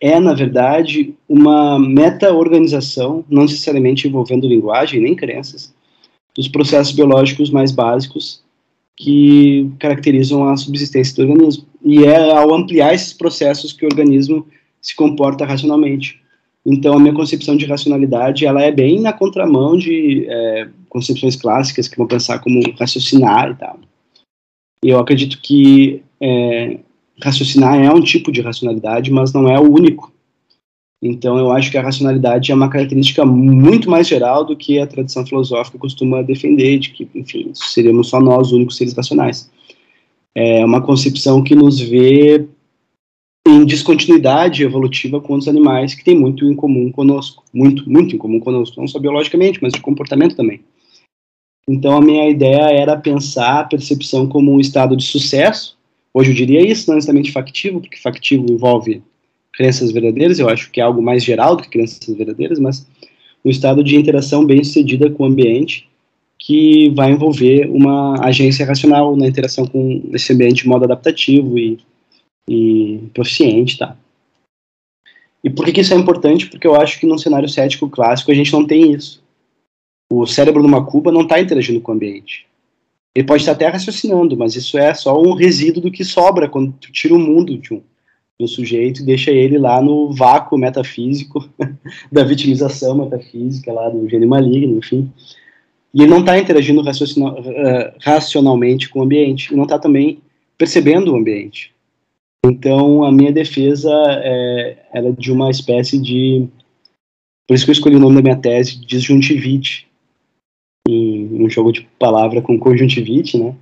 é, na verdade, uma meta-organização, não necessariamente envolvendo linguagem nem crenças, dos processos biológicos mais básicos que caracterizam a subsistência do organismo. E é ao ampliar esses processos que o organismo se comporta racionalmente. Então, a minha concepção de racionalidade, ela é bem na contramão de é, concepções clássicas que vão pensar como raciocinar e tal. E eu acredito que é, raciocinar é um tipo de racionalidade, mas não é o único. Então, eu acho que a racionalidade é uma característica muito mais geral do que a tradição filosófica costuma defender, de que, enfim, seríamos só nós os únicos seres racionais. É uma concepção que nos vê em descontinuidade evolutiva com os animais que têm muito em comum conosco, muito, muito em comum conosco, não só biologicamente, mas de comportamento também. Então a minha ideia era pensar a percepção como um estado de sucesso. Hoje eu diria isso, não necessariamente factivo, porque factivo envolve crenças verdadeiras, eu acho que é algo mais geral do que crenças verdadeiras, mas um estado de interação bem-sucedida com o ambiente que vai envolver uma agência racional na interação com esse ambiente de modo adaptativo e e proficiente, tá? E por que, que isso é importante? Porque eu acho que num cenário cético clássico a gente não tem isso. O cérebro numa cuba não está interagindo com o ambiente. Ele pode estar até raciocinando, mas isso é só um resíduo do que sobra quando tu tira o mundo de um, do sujeito e deixa ele lá no vácuo metafísico da vitimização metafísica, lá do gênio maligno, enfim. E ele não está interagindo uh, racionalmente com o ambiente, e não está também percebendo o ambiente. Então, a minha defesa é, era de uma espécie de. Por isso que eu escolhi o nome da minha tese, disjuntivite, um jogo de palavra com conjuntivite, né?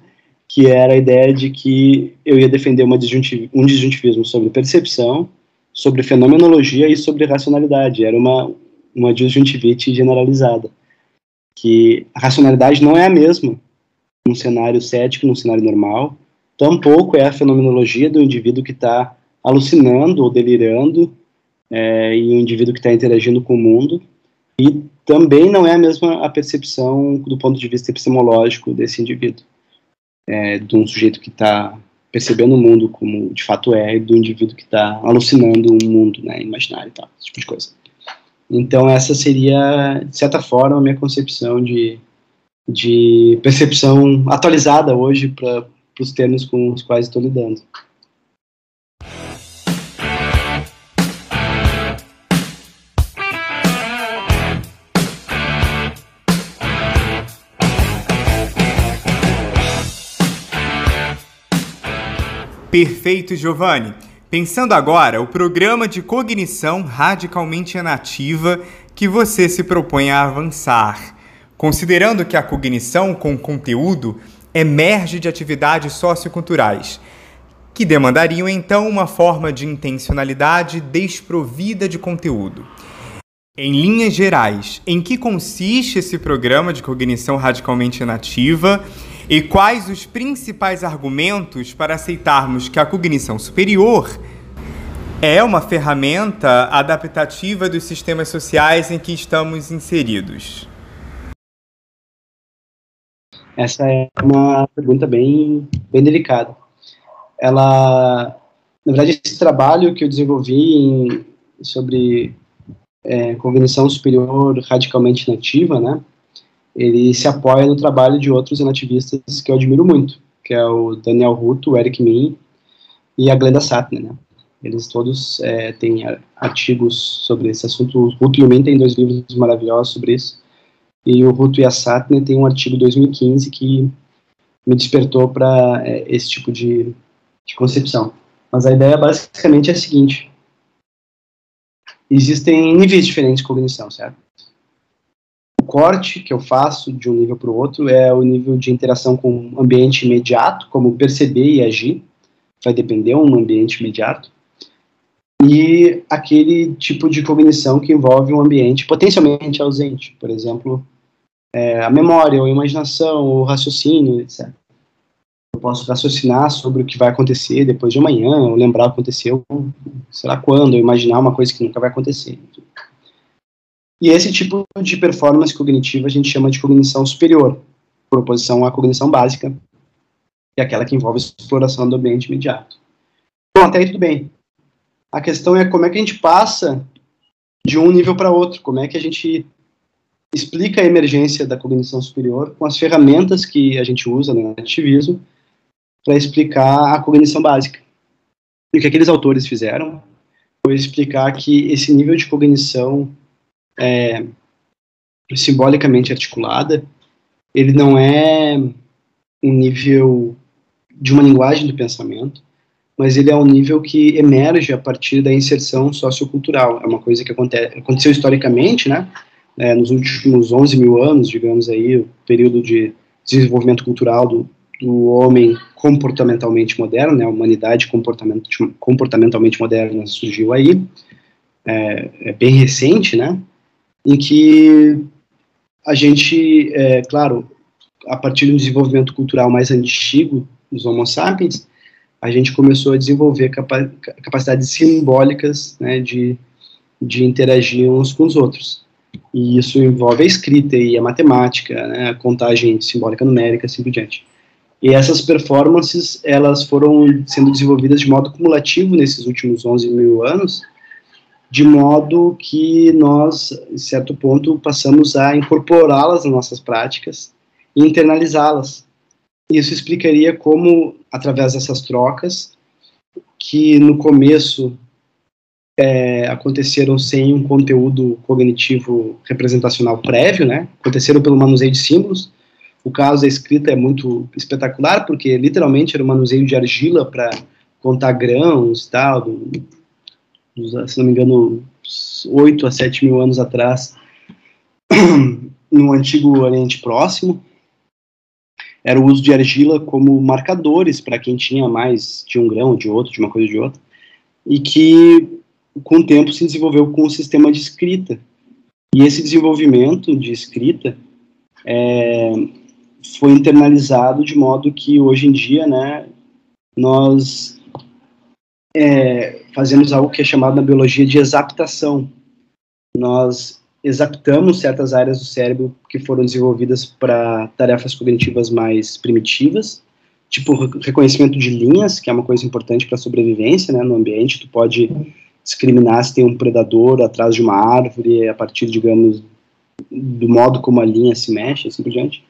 Que era a ideia de que eu ia defender uma disjuntiv um disjuntivismo sobre percepção, sobre fenomenologia e sobre racionalidade. Era uma, uma disjuntivite generalizada. Que a racionalidade não é a mesma num cenário cético, num cenário normal, tampouco é a fenomenologia do indivíduo que está alucinando ou delirando é, e o indivíduo que está interagindo com o mundo, e também não é a mesma a percepção do ponto de vista epistemológico desse indivíduo, é, de um sujeito que está percebendo o mundo como de fato é, e do indivíduo que está alucinando um mundo né, imaginário e tal, esse tipo de coisa. Então essa seria, de certa forma, a minha concepção de, de percepção atualizada hoje para para os termos com os quais estou lidando. Perfeito, Giovanni. Pensando agora, o programa de cognição radicalmente inativa que você se propõe a avançar. Considerando que a cognição com conteúdo emerge de atividades socioculturais, que demandariam então uma forma de intencionalidade desprovida de conteúdo. Em linhas gerais, em que consiste esse programa de cognição radicalmente inativa e quais os principais argumentos para aceitarmos que a cognição superior é uma ferramenta adaptativa dos sistemas sociais em que estamos inseridos? Essa é uma pergunta bem, bem delicada. Ela, na verdade, esse trabalho que eu desenvolvi em, sobre é, cognição superior radicalmente nativa, né, ele se apoia no trabalho de outros nativistas que eu admiro muito, que é o Daniel Ruto, o Eric Min e a Glenda Satner, né. Eles todos é, têm artigos sobre esse assunto. O Ruto e o Min têm dois livros maravilhosos sobre isso. E o Ruto Yasatne tem um artigo 2015 que me despertou para é, esse tipo de, de concepção. Mas a ideia basicamente é a seguinte: existem níveis diferentes de cognição, certo? Corte que eu faço de um nível para o outro é o nível de interação com o ambiente imediato, como perceber e agir, vai depender um ambiente imediato, e aquele tipo de cognição que envolve um ambiente potencialmente ausente, por exemplo, é, a memória, ou a imaginação, o raciocínio, etc. Eu posso raciocinar sobre o que vai acontecer depois de amanhã, ou lembrar o que aconteceu, sei lá quando, ou imaginar uma coisa que nunca vai acontecer. E esse tipo de performance cognitiva a gente chama de cognição superior, por oposição à cognição básica, que é aquela que envolve exploração do ambiente imediato. Bom, até aí tudo bem. A questão é como é que a gente passa de um nível para outro, como é que a gente explica a emergência da cognição superior com as ferramentas que a gente usa no ativismo para explicar a cognição básica. E o que aqueles autores fizeram foi explicar que esse nível de cognição é, simbolicamente articulada, ele não é um nível de uma linguagem do pensamento, mas ele é um nível que emerge a partir da inserção sociocultural. É uma coisa que acontece, aconteceu historicamente, né? É, nos últimos 11 mil anos, digamos aí, o período de desenvolvimento cultural do, do homem comportamentalmente moderno, né? A humanidade comportamentalmente moderna surgiu aí, é, é bem recente, né? Em que a gente, é, claro, a partir do desenvolvimento cultural mais antigo dos Homo sapiens, a gente começou a desenvolver capa capacidades simbólicas né, de, de interagir uns com os outros. E isso envolve a escrita e a matemática, né, a contagem simbólica numérica, assim por diante. E essas performances, elas foram sendo desenvolvidas de modo cumulativo nesses últimos 11 mil anos, de modo que nós, em certo ponto, passamos a incorporá-las nas nossas práticas e internalizá-las. Isso explicaria como, através dessas trocas, que no começo é, aconteceram sem um conteúdo cognitivo representacional prévio, né? Aconteceram pelo manuseio de símbolos. O caso da escrita é muito espetacular, porque literalmente era um manuseio de argila para contar grãos e tal, se não me engano, 8 a 7 mil anos atrás, no antigo Oriente Próximo era o uso de argila como marcadores para quem tinha mais de um grão, de outro, de uma coisa de outra, e que com o tempo se desenvolveu com o sistema de escrita. E esse desenvolvimento de escrita é, foi internalizado de modo que hoje em dia, né, nós é, fazemos algo que é chamado na biologia de exaptação. Nós exaptamos certas áreas do cérebro que foram desenvolvidas para tarefas cognitivas mais primitivas, tipo reconhecimento de linhas, que é uma coisa importante para a sobrevivência, né, no ambiente, tu pode discriminar se tem um predador atrás de uma árvore, a partir, digamos, do modo como a linha se mexe, assim por diante.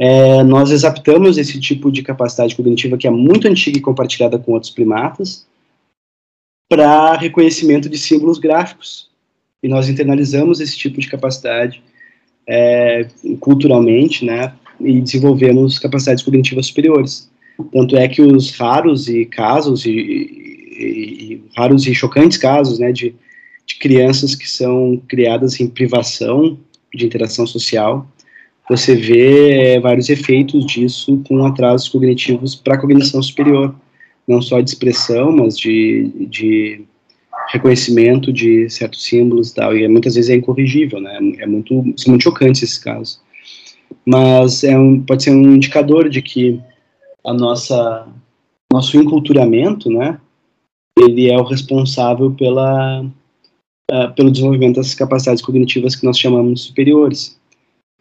É, nós exaptamos esse tipo de capacidade cognitiva que é muito antiga e compartilhada com outros primatas para reconhecimento de símbolos gráficos, e nós internalizamos esse tipo de capacidade é, culturalmente, né, e desenvolvemos capacidades cognitivas superiores. Tanto é que os raros e casos e, e, e raros e chocantes casos, né, de, de crianças que são criadas em privação de interação social, você vê é, vários efeitos disso com atrasos cognitivos para a cognição superior, não só de expressão, mas de, de reconhecimento de certos símbolos e tal, e muitas vezes é incorrigível, né, é muito, são muito chocantes esses casos. Mas é um, pode ser um indicador de que a nossa, nosso enculturamento, né, ele é o responsável pela, uh, pelo desenvolvimento dessas capacidades cognitivas que nós chamamos superiores.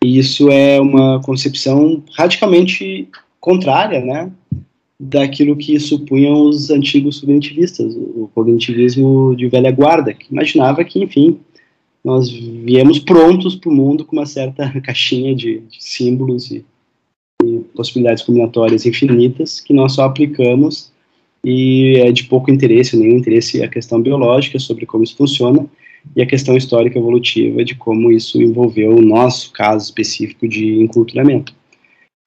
E isso é uma concepção radicalmente contrária, né, daquilo que supunham os antigos cognitivistas, o cognitivismo de velha guarda, que imaginava que, enfim, nós viemos prontos para o mundo com uma certa caixinha de, de símbolos e, e, possibilidades combinatórias infinitas que nós só aplicamos e é de pouco interesse, nenhum interesse a questão biológica sobre como isso funciona e a questão histórica evolutiva de como isso envolveu o nosso caso específico de enculturamento.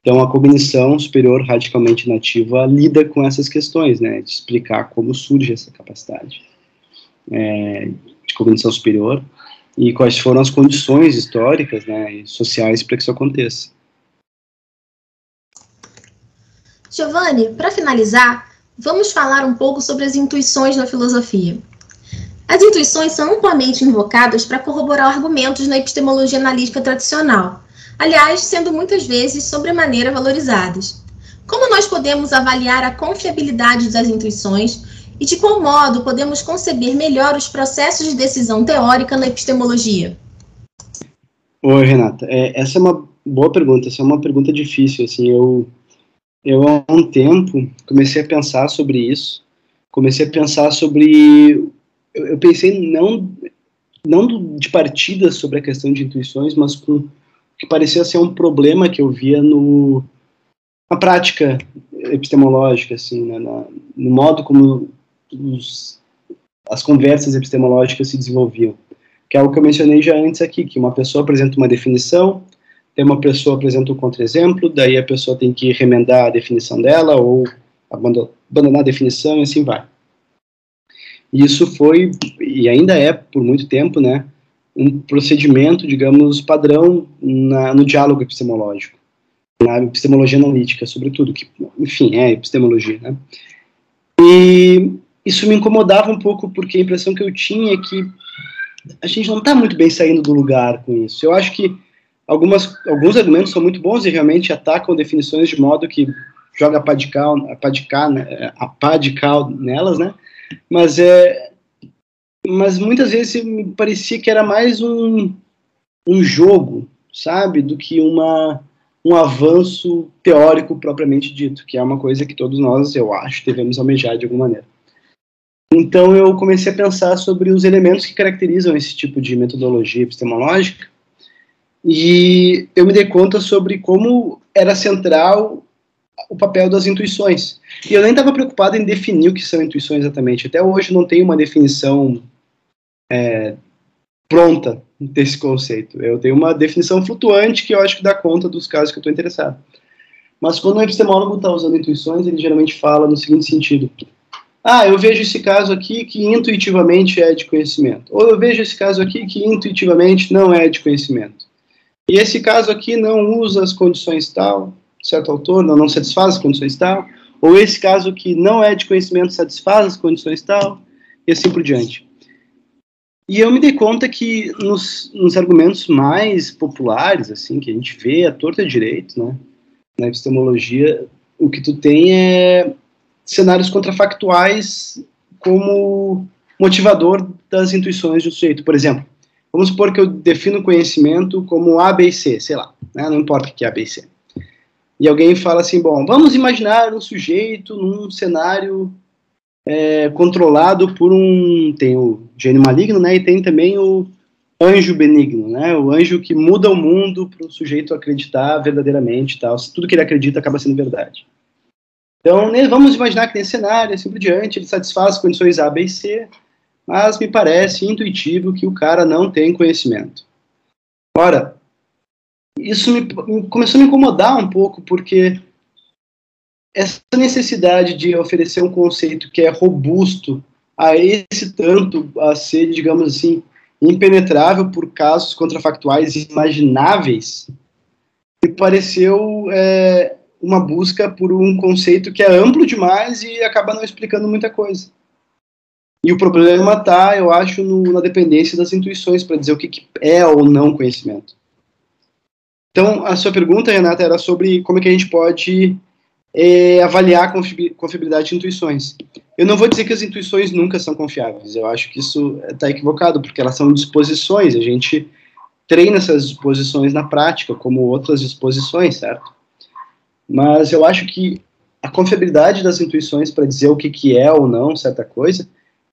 Então, a cognição superior radicalmente nativa lida com essas questões, né, de explicar como surge essa capacidade é, de cognição superior e quais foram as condições históricas né, e sociais para que isso aconteça. Giovanni, para finalizar, vamos falar um pouco sobre as intuições na filosofia. As intuições são amplamente invocadas para corroborar argumentos na epistemologia analítica tradicional, aliás, sendo muitas vezes sobremaneira valorizadas. Como nós podemos avaliar a confiabilidade das intuições e de qual modo podemos conceber melhor os processos de decisão teórica na epistemologia? Oi, Renata. É, essa é uma boa pergunta. Essa é uma pergunta difícil. Assim, eu, eu há um tempo comecei a pensar sobre isso. Comecei a pensar sobre. Eu, eu pensei não não de partida sobre a questão de intuições, mas com que parecia ser um problema que eu via no na prática epistemológica, assim, né, na, no modo como os, as conversas epistemológicas se desenvolviam, que é algo que eu mencionei já antes aqui, que uma pessoa apresenta uma definição, tem uma pessoa apresenta um contra-exemplo, daí a pessoa tem que remendar a definição dela ou abandonar a definição e assim vai. Isso foi, e ainda é por muito tempo, né, um procedimento, digamos, padrão na, no diálogo epistemológico, na epistemologia analítica, sobretudo, que, enfim, é epistemologia, né. E isso me incomodava um pouco, porque a impressão que eu tinha é que a gente não está muito bem saindo do lugar com isso. Eu acho que algumas, alguns argumentos são muito bons e realmente atacam definições de modo que joga a pá de cal, a pá de cal, né, a pá de cal nelas, né, mas é mas muitas vezes me parecia que era mais um, um jogo, sabe, do que uma um avanço teórico propriamente dito, que é uma coisa que todos nós, eu acho, devemos almejar de alguma maneira. Então eu comecei a pensar sobre os elementos que caracterizam esse tipo de metodologia epistemológica e eu me dei conta sobre como era central o papel das intuições. E eu nem estava preocupado em definir o que são intuições exatamente. Até hoje não tenho uma definição é, pronta desse conceito. Eu tenho uma definição flutuante que eu acho que dá conta dos casos que eu estou interessado. Mas quando um epistemólogo está usando intuições, ele geralmente fala no seguinte sentido: ah, eu vejo esse caso aqui que intuitivamente é de conhecimento. Ou eu vejo esse caso aqui que intuitivamente não é de conhecimento. E esse caso aqui não usa as condições tal, certo autor, não, não satisfaz as condições tal, ou esse caso que não é de conhecimento satisfaz as condições tal, e assim por diante. E eu me dei conta que nos, nos argumentos mais populares, assim, que a gente vê a torta direito, né, na epistemologia, o que tu tem é cenários contrafactuais como motivador das intuições do sujeito. Por exemplo, vamos supor que eu defino conhecimento como A, B e C, sei lá, né, não importa o que é A, B e C. E alguém fala assim, bom, vamos imaginar um sujeito num cenário é, controlado por um, tem o gênio maligno, né, e tem também o anjo benigno, né, o anjo que muda o mundo para o sujeito acreditar verdadeiramente, tal, tudo que ele acredita acaba sendo verdade. Então, né, vamos imaginar que nesse cenário, assim por diante, ele satisfaz as condições A, B e C, mas me parece intuitivo que o cara não tem conhecimento. Ora, isso me, começou a me incomodar um pouco, porque essa necessidade de oferecer um conceito que é robusto a esse tanto a ser, digamos assim, impenetrável por casos contrafactuais imagináveis, me pareceu é, uma busca por um conceito que é amplo demais e acaba não explicando muita coisa. E o problema está, eu acho, no, na dependência das intuições para dizer o que, que é ou não conhecimento. Então, a sua pergunta, Renata, era sobre como é que a gente pode é, avaliar a confiabilidade de intuições. Eu não vou dizer que as intuições nunca são confiáveis, eu acho que isso está equivocado, porque elas são disposições, a gente treina essas disposições na prática, como outras disposições, certo? Mas eu acho que a confiabilidade das intuições para dizer o que, que é ou não certa coisa,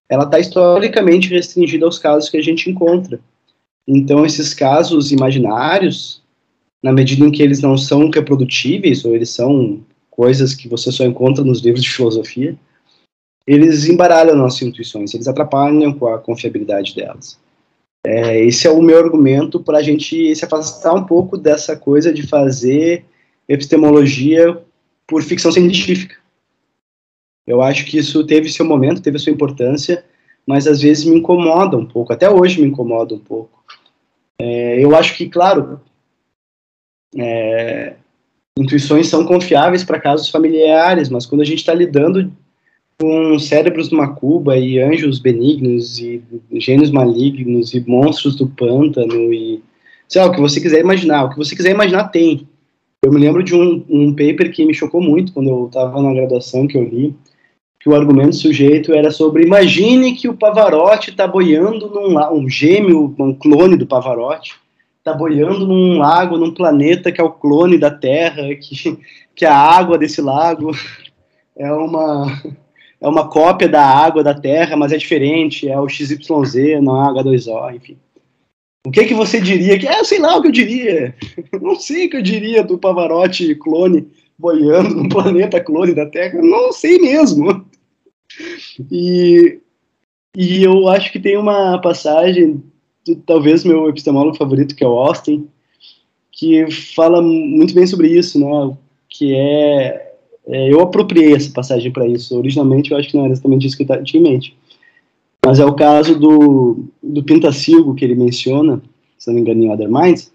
ela está historicamente restringida aos casos que a gente encontra. Então, esses casos imaginários, na medida em que eles não são reprodutíveis, ou eles são coisas que você só encontra nos livros de filosofia, eles embaralham nossas intuições, eles atrapalham com a confiabilidade delas. É, esse é o meu argumento para a gente se afastar um pouco dessa coisa de fazer epistemologia por ficção científica. Eu acho que isso teve seu momento, teve sua importância, mas às vezes me incomoda um pouco, até hoje me incomoda um pouco. É, eu acho que, claro, é, intuições são confiáveis para casos familiares, mas quando a gente está lidando com cérebros de uma cuba e anjos benignos e gênios malignos e monstros do pântano e sei lá, o que você quiser imaginar, o que você quiser imaginar tem. Eu me lembro de um, um paper que me chocou muito quando eu estava na graduação que eu li, que o argumento sujeito era sobre imagine que o Pavarotti está boiando num um gêmeo, um clone do Pavarotti, está boiando num lago, num planeta que é o clone da Terra, que, que a água desse lago é uma é uma cópia da água da Terra, mas é diferente, é o XYZ, não é H2O, enfim. O que que você diria? Que, é, sei lá o que eu diria. Não sei o que eu diria do Pavarotti clone boiando no planeta clone da Terra. Não sei mesmo. E, e eu acho que tem uma passagem, talvez meu epistemólogo favorito, que é o Austin, que fala muito bem sobre isso, né? Que é, é eu apropriei essa passagem para isso. Originalmente eu acho que não era exatamente isso que eu tinha em mente. Mas é o caso do, do Pintacilgo que ele menciona, se não me engano, em Other Minds,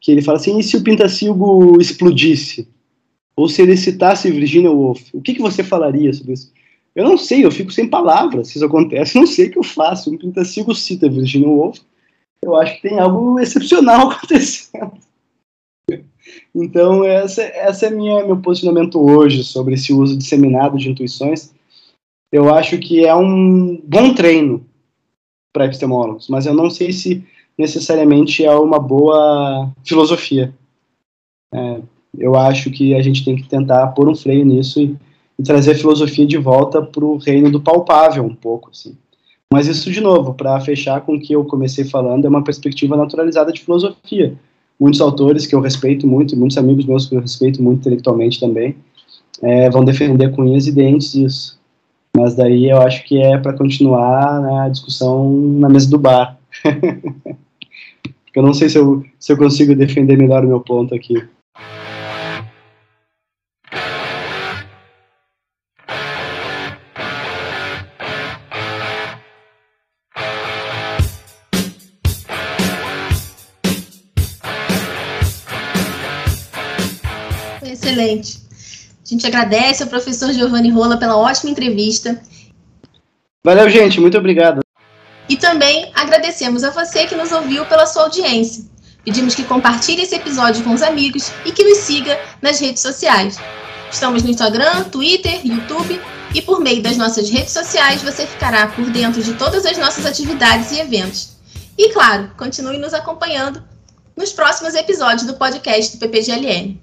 que ele fala assim, e se o Pintacilgo explodisse? Ou se ele citasse Virginia Woolf? O que, que você falaria sobre isso? Eu não sei, eu fico sem palavras se isso acontece, não sei o que eu faço. Um Pintacilgo cita Virginia Woolf, eu acho que tem algo excepcional acontecendo. Então, essa, essa é minha, meu posicionamento hoje sobre esse uso disseminado de intuições. Eu acho que é um bom treino para epistemólogos, mas eu não sei se necessariamente é uma boa filosofia. É, eu acho que a gente tem que tentar pôr um freio nisso e e trazer a filosofia de volta para o reino do palpável um pouco, assim. Mas isso, de novo, para fechar com o que eu comecei falando, é uma perspectiva naturalizada de filosofia. Muitos autores que eu respeito muito, muitos amigos meus que eu respeito muito intelectualmente também, é, vão defender com unhas e dentes isso. Mas daí eu acho que é para continuar né, a discussão na mesa do bar. eu não sei se eu, se eu consigo defender melhor o meu ponto aqui. A gente agradece ao professor Giovanni Rola pela ótima entrevista. Valeu, gente. Muito obrigado. E também agradecemos a você que nos ouviu pela sua audiência. Pedimos que compartilhe esse episódio com os amigos e que nos siga nas redes sociais. Estamos no Instagram, Twitter, YouTube e por meio das nossas redes sociais você ficará por dentro de todas as nossas atividades e eventos. E claro, continue nos acompanhando nos próximos episódios do podcast do PPGLM.